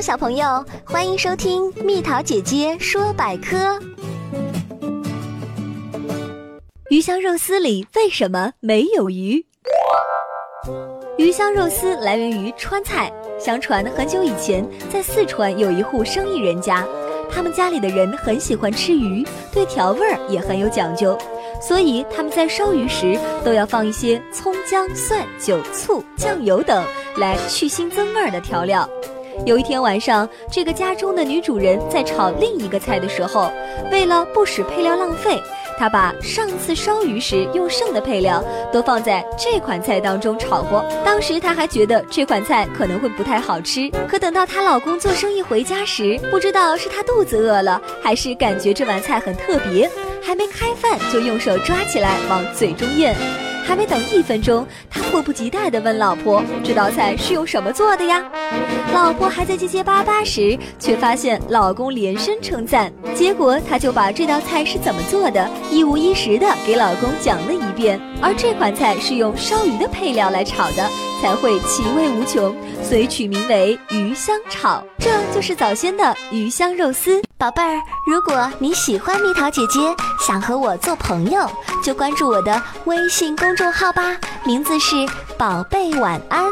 小朋友，欢迎收听蜜桃姐姐说百科。鱼香肉丝里为什么没有鱼？鱼香肉丝来源于川菜。相传很久以前，在四川有一户生意人家，他们家里的人很喜欢吃鱼，对调味儿也很有讲究，所以他们在烧鱼时都要放一些葱、姜、蒜、酒、醋、酱油等来去腥增味儿的调料。有一天晚上，这个家中的女主人在炒另一个菜的时候，为了不使配料浪费，她把上次烧鱼时用剩的配料都放在这款菜当中炒过。当时她还觉得这款菜可能会不太好吃，可等到她老公做生意回家时，不知道是她肚子饿了，还是感觉这碗菜很特别，还没开饭就用手抓起来往嘴中咽。还没等一分钟，他迫不及待地问老婆：“这道菜是用什么做的呀？”老婆还在结结巴巴时，却发现老公连声称赞。结果，他就把这道菜是怎么做的，一五一十地给老公讲了一遍。而这款菜是用烧鱼的配料来炒的，才会其味无穷，所以取名为鱼香炒。这就是早先的鱼香肉丝。宝贝儿，如果你喜欢蜜桃姐姐，想和我做朋友，就关注我的微信公众号吧，名字是“宝贝晚安”。